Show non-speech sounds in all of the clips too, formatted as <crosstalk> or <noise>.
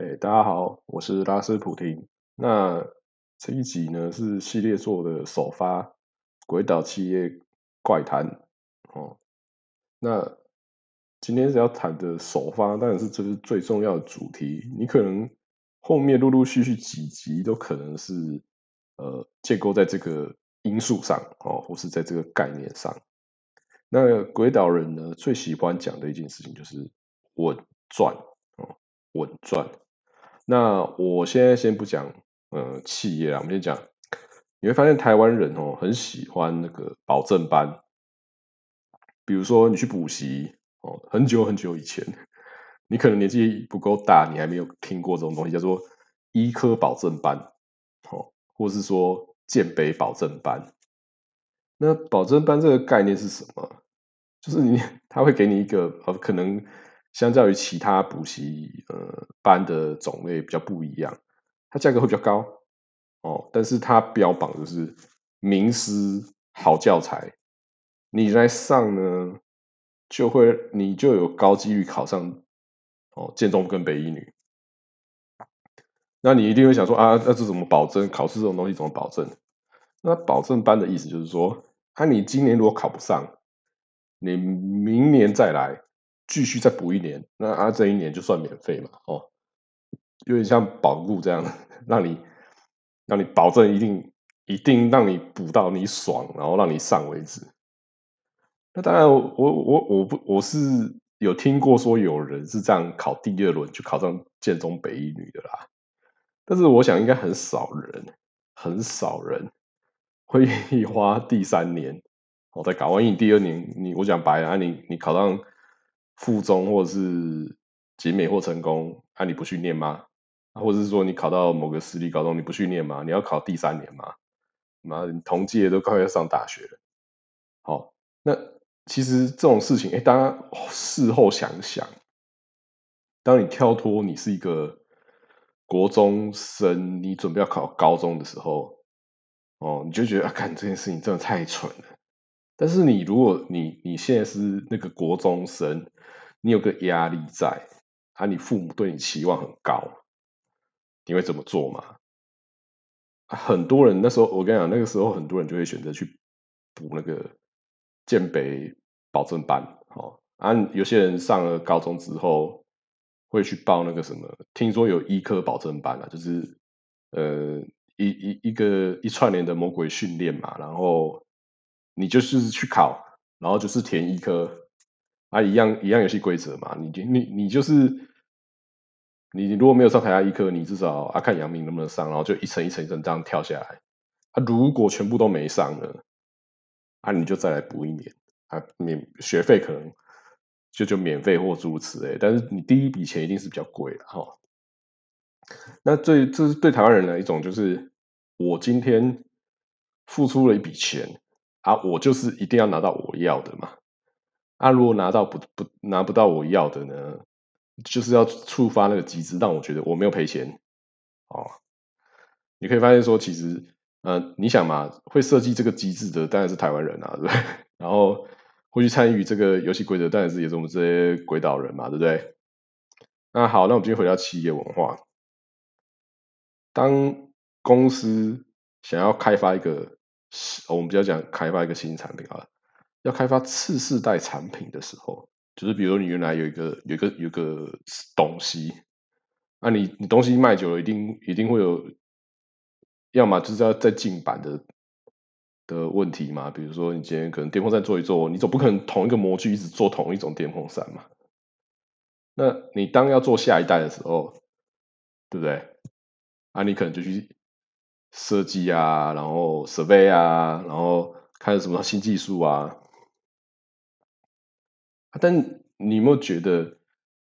哎，大家好，我是拉斯普廷。那这一集呢是系列作的首发，《鬼岛企业怪谈》哦。那今天是要谈的首发，当然是这是最重要的主题。你可能后面陆陆续续几集都可能是呃建构在这个因素上哦，或是在这个概念上。那鬼岛人呢最喜欢讲的一件事情就是稳赚哦，稳赚。那我现在先不讲，呃，企业啊，我们先讲，你会发现台湾人哦很喜欢那个保证班，比如说你去补习哦，很久很久以前，你可能年纪不够大，你还没有听过这种东西，叫做医科保证班，哦，或是说健北保证班。那保证班这个概念是什么？就是你 <laughs> 他会给你一个呃可能。相较于其他补习呃班的种类比较不一样，它价格会比较高哦，但是它标榜就是名师好教材，你来上呢就会你就有高几率考上哦建中跟北一女，那你一定会想说啊，那这怎么保证？考试这种东西怎么保证？那保证班的意思就是说，啊你今年如果考不上，你明年再来。继续再补一年，那啊这一年就算免费嘛，哦，有点像保固这样，<laughs> 让你让你保证一定一定让你补到你爽，然后让你上为止。那当然，我我我不我是有听过说有人是这样考第二轮就考上建中北一女的啦，但是我想应该很少人很少人会愿意花第三年哦再搞，万一你第二年你我讲白啊，你你考上。附中或者是集美或成功，啊你不去念吗？或者是说你考到某个私立高中，你不去念吗？你要考第三年吗？妈，同届都快要上大学了。好，那其实这种事情，哎，大家事后想想，当你跳脱你是一个国中生，你准备要考高中的时候，哦，你就觉得啊，看这件事情真的太蠢了。但是你如果你你现在是那个国中生，你有个压力在，啊，你父母对你期望很高，你会怎么做嘛？很多人那时候我跟你讲，那个时候很多人就会选择去补那个建北保证班，哦，啊，有些人上了高中之后会去报那个什么，听说有医科保证班啊，就是呃一一一个一串联的魔鬼训练嘛，然后。你就是去考，然后就是填医科，啊，一样一样游戏规则嘛。你你你就是你如果没有上台下医科，你至少啊看杨明能不能上，然后就一层一层一层这样跳下来。啊，如果全部都没上呢，啊，你就再来补一年，啊，免学费可能就就免费或诸如此类。但是你第一笔钱一定是比较贵的哈。那对这是对台湾人的一种，就是我今天付出了一笔钱。啊，我就是一定要拿到我要的嘛。啊，如果拿到不不拿不到我要的呢，就是要触发那个机制，让我觉得我没有赔钱。哦，你可以发现说，其实，呃，你想嘛，会设计这个机制的当然是台湾人啊，对不对？<laughs> 然后会去参与这个游戏规则，当然是也是我们这些鬼岛人嘛，对不对？那好，那我们今天回到企业文化，当公司想要开发一个。我们比较讲开发一个新产品啊，要开发次世代产品的时候，就是比如你原来有一个有一个有个东西，那你你东西卖久了，一定一定会有，要么就是要再进版的的问题嘛。比如说你今天可能电风扇做一做，你总不可能同一个模具一直做同一种电风扇嘛。那你当要做下一代的时候，对不对？啊，你可能就去。设计啊，然后 survey 啊，然后看什么新技术啊。但你有没有觉得，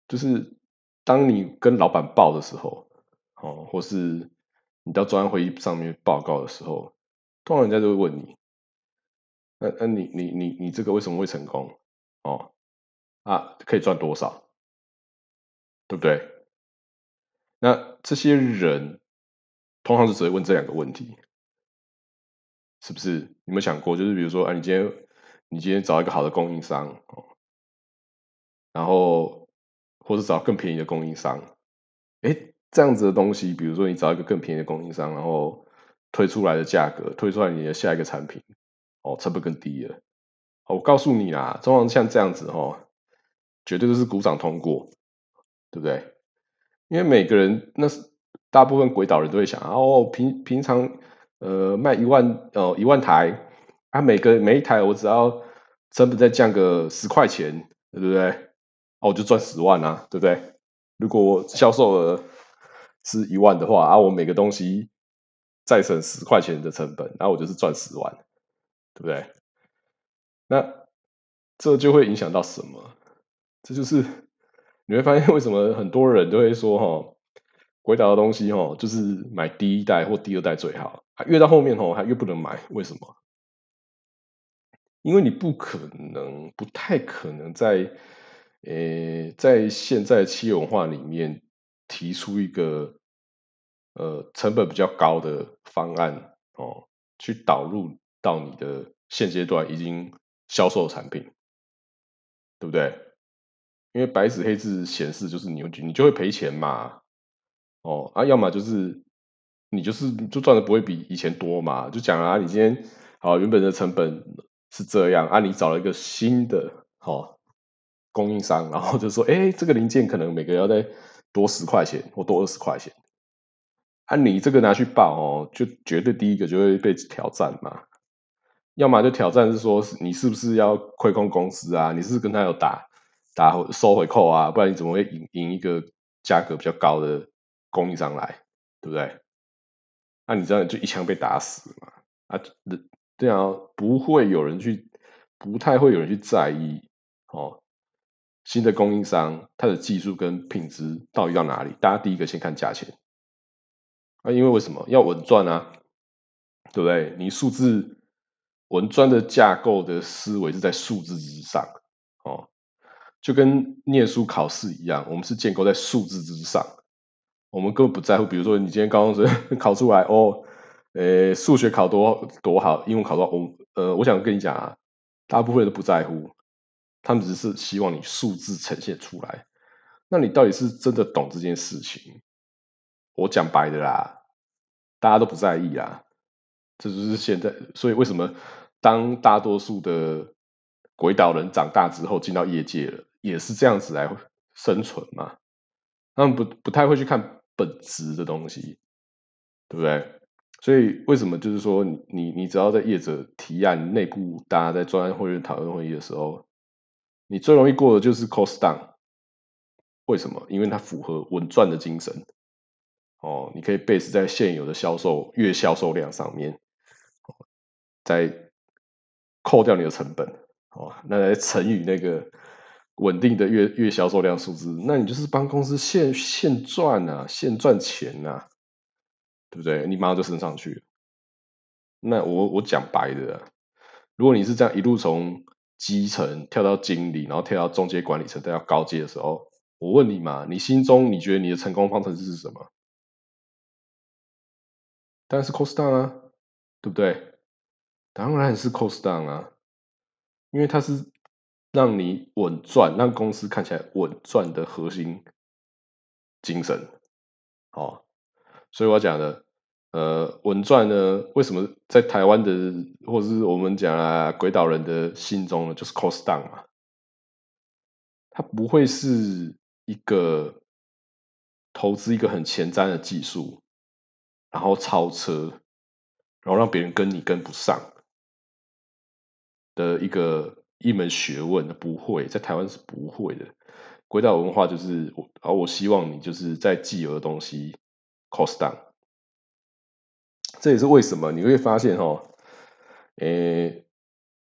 就是当你跟老板报的时候，哦，或是你到专案会议上面报告的时候，通常人家就会问你，那那你你你你这个为什么会成功？哦，啊，可以赚多少？对不对？那这些人。通常是只会问这两个问题，是不是？你有没有想过，就是比如说，啊，你今天你今天找一个好的供应商，然后或者找更便宜的供应商，哎，这样子的东西，比如说你找一个更便宜的供应商，然后推出来的价格，推出来你的下一个产品，哦，成本更低了。我告诉你啦，通常像这样子哦，绝对都是鼓掌通过，对不对？因为每个人那是大部分鬼岛人都会想，哦，平平常呃卖一万哦一万台，啊每个每一台我只要成本再降个十块钱，对不对？哦我就赚十万啊，对不对？如果我销售额是一万的话，啊我每个东西再省十块钱的成本，然后我就是赚十万，对不对？那这就会影响到什么？这就是你会发现为什么很多人都会说哈，鬼岛的东西哦，就是买第一代或第二代最好，越到后面哦，还越不能买。为什么？因为你不可能，不太可能在呃，在现在企业文化里面提出一个呃成本比较高的方案哦，去导入到你的现阶段已经。销售产品，对不对？因为白纸黑字显示就是你你就会赔钱嘛，哦啊，要么就是你就是就赚的不会比以前多嘛。就讲啊，你今天好原本的成本是这样啊，你找了一个新的好供应商，然后就说，哎，这个零件可能每个要再多十块钱或多二十块钱，啊，你这个拿去报哦，就绝对第一个就会被挑战嘛。要么就挑战是说，你是不是要亏空公司啊？你是跟他有打打收回扣啊？不然你怎么会赢赢一个价格比较高的供应商来，对不对？那你这样就一枪被打死嘛？啊，这样不会有人去，不太会有人去在意哦。新的供应商它的技术跟品质到底到哪里？大家第一个先看价钱啊，因为为什么要稳赚啊？对不对？你数字。文专的架构的思维是在数字之上，哦，就跟念书考试一样，我们是建构在数字之上，我们根本不在乎。比如说，你今天高中生 <laughs> 考出来，哦，呃，数学考多多好，英文考多，我呃，我想跟你讲啊，大部分都不在乎，他们只是希望你数字呈现出来。那你到底是真的懂这件事情？我讲白的啦，大家都不在意啦，这就是现在，所以为什么？当大多数的鬼岛人长大之后进到业界了，也是这样子来生存嘛？他们不不太会去看本质的东西，对不对？所以为什么就是说，你你只要在业者提案内部，大家在专案会议讨论会议的时候，你最容易过的就是 cost down。为什么？因为它符合稳赚的精神。哦，你可以 base 在现有的销售月销售量上面，在。扣掉你的成本，哦，那来乘以那个稳定的月月销售量数字，那你就是帮公司现现赚啊，现赚钱呐，对不对？你马上就升上去。那我我讲白的，如果你是这样一路从基层跳到经理，然后跳到中阶管理层，再到高阶的时候，我问你嘛，你心中你觉得你的成功方程式是什么？当然是 cost down 啊，对不对？当然是 cost down 啊，因为它是让你稳赚，让公司看起来稳赚的核心精神。哦，所以我讲的，呃，稳赚呢，为什么在台湾的，或者是我们讲啊，鬼岛人的心中呢，就是 cost down 嘛？它不会是一个投资一个很前瞻的技术，然后超车，然后让别人跟你跟不上。的一个一门学问，不会在台湾是不会的。轨道文化就是我，而我希望你就是在既有的东西 cost down。这也是为什么你会发现哈，诶，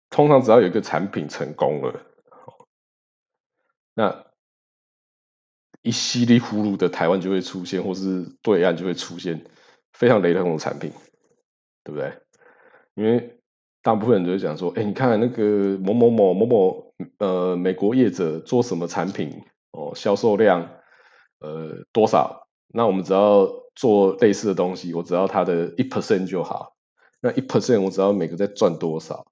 通常只要有一个产品成功了，那一稀里糊涂的台湾就会出现，或是对岸就会出现非常雷同的产品，对不对？因为大部分人都会讲说：“哎，你看那个某某某某某，呃，美国业者做什么产品哦，销售量呃多少？那我们只要做类似的东西，我只要它的一 percent 就好。那一 percent 我只要每个在赚多少？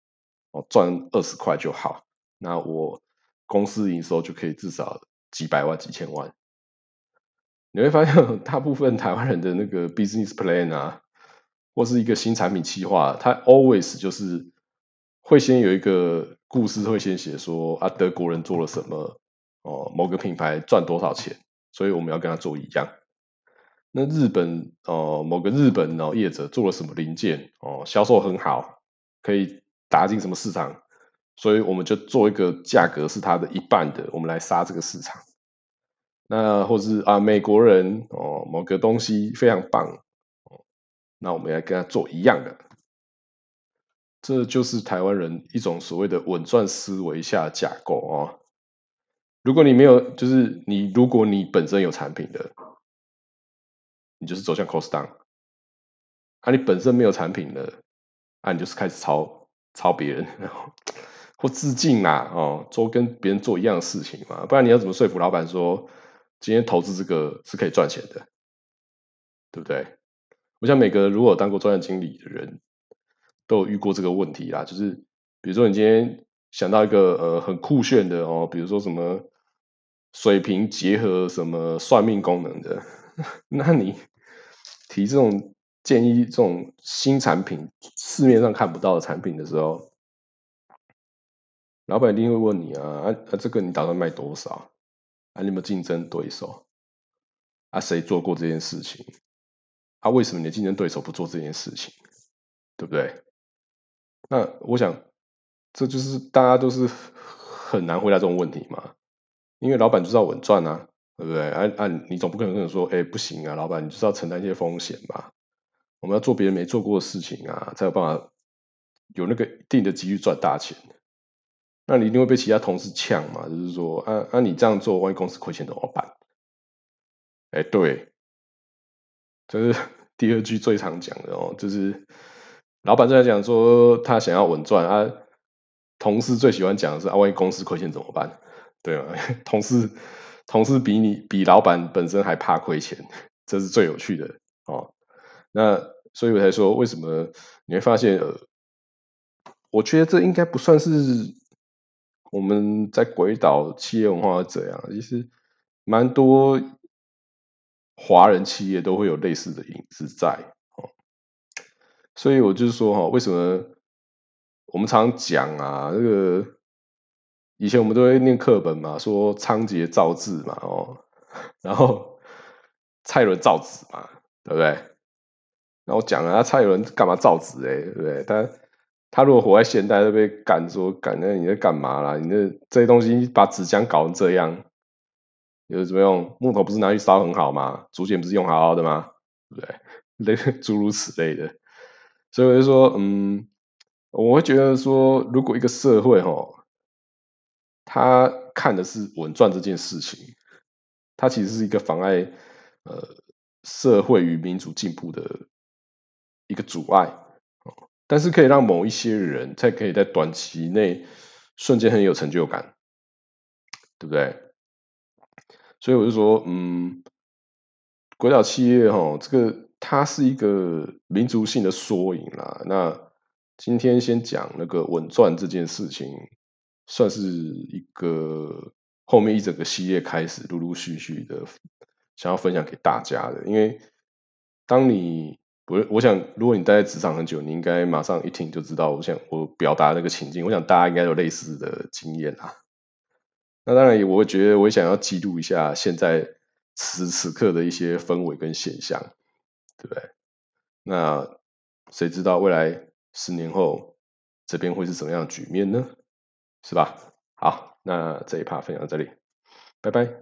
哦，赚二十块就好。那我公司营收就可以至少几百万、几千万。你会发现 <laughs> 大部分台湾人的那个 business plan 啊，或是一个新产品企划，它 always 就是会先有一个故事，会先写说啊，德国人做了什么哦，某个品牌赚多少钱，所以我们要跟他做一样。那日本哦，某个日本哦业者做了什么零件哦，销售很好，可以打进什么市场，所以我们就做一个价格是它的一半的，我们来杀这个市场。那或是啊，美国人哦，某个东西非常棒，那我们要跟他做一样的，这就是台湾人一种所谓的稳赚思维下架构哦。如果你没有，就是你如果你本身有产品的。你就是走向 cost down，啊，你本身没有产品的，啊，你就是开始抄抄别人，或致敬啦，哦，做跟别人做一样的事情嘛，不然你要怎么说服老板说今天投资这个是可以赚钱的，对不对？我想每个如果当过专业经理的人都有遇过这个问题啦，就是比如说你今天想到一个呃很酷炫的哦，比如说什么水平结合什么算命功能的，<laughs> 那你。提这种建议，这种新产品市面上看不到的产品的时候，老板一定会问你啊啊啊！这个你打算卖多少？啊，你有没有竞争对手？啊，谁做过这件事情？啊，为什么你的竞争对手不做这件事情？对不对？那我想，这就是大家都是很难回答这种问题嘛，因为老板就是要稳赚啊。对不对？按按，你总不可能跟人说，哎，不行啊，老板，你就是要承担一些风险吧？我们要做别人没做过的事情啊，才有办法有那个一定的机遇赚大钱。那你一定会被其他同事呛嘛？就是说，啊啊，你这样做，万一公司亏钱怎么办？哎，对，这是 <laughs> 第二句最常讲的哦，就是老板正在讲说他想要稳赚啊，同事最喜欢讲的是啊，万一公司亏钱怎么办？对啊，<laughs> 同事。同事比你比老板本身还怕亏钱，这是最有趣的哦。那所以我才说，为什么你会发现？呃，我觉得这应该不算是我们在鬼岛企业文化这样，其实蛮多华人企业都会有类似的影子在哦。所以我就是说哈，为什么我们常讲啊，这个。以前我们都会念课本嘛，说仓颉造字嘛，哦，<laughs> 然后蔡伦造纸嘛，对不对？那我讲啊，蔡伦干嘛造纸？哎，对不对？他他如果活在现代，都被赶说赶，那你在干嘛啦？你这这些东西把纸浆搞成这样，有什么用？木头不是拿去烧很好吗？竹简不是用好好的吗？对不对？<laughs> 类诸如此类的，所以我就说，嗯，我会觉得说，如果一个社会，哈。他看的是稳赚这件事情，它其实是一个妨碍呃社会与民主进步的一个阻碍但是可以让某一些人才可以在短期内瞬间很有成就感，对不对？所以我就说，嗯，国小企业哈，这个它是一个民族性的缩影啦。那今天先讲那个稳赚这件事情。算是一个后面一整个系列开始，陆陆续续的想要分享给大家的。因为当你我我想，如果你待在职场很久，你应该马上一听就知道，我想我表达那个情境，我想大家应该有类似的经验啊。那当然，我觉得我想要记录一下现在此此刻的一些氛围跟现象，对不对？那谁知道未来十年后这边会是什么样的局面呢？是吧？好，那这一趴分享到这里，拜拜。